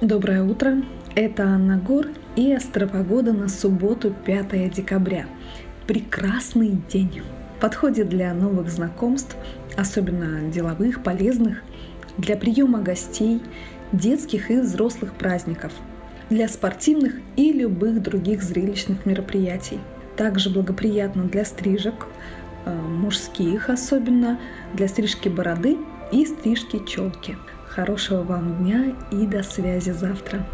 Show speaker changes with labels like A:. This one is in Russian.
A: Доброе утро! Это Анна Гор и астропогода на субботу 5 декабря. Прекрасный день! Подходит для новых знакомств, особенно деловых, полезных, для приема гостей, детских и взрослых праздников, для спортивных и любых других зрелищных мероприятий. Также благоприятно для стрижек, э, мужских особенно, для стрижки бороды и стрижки челки. Хорошего вам дня и до связи завтра.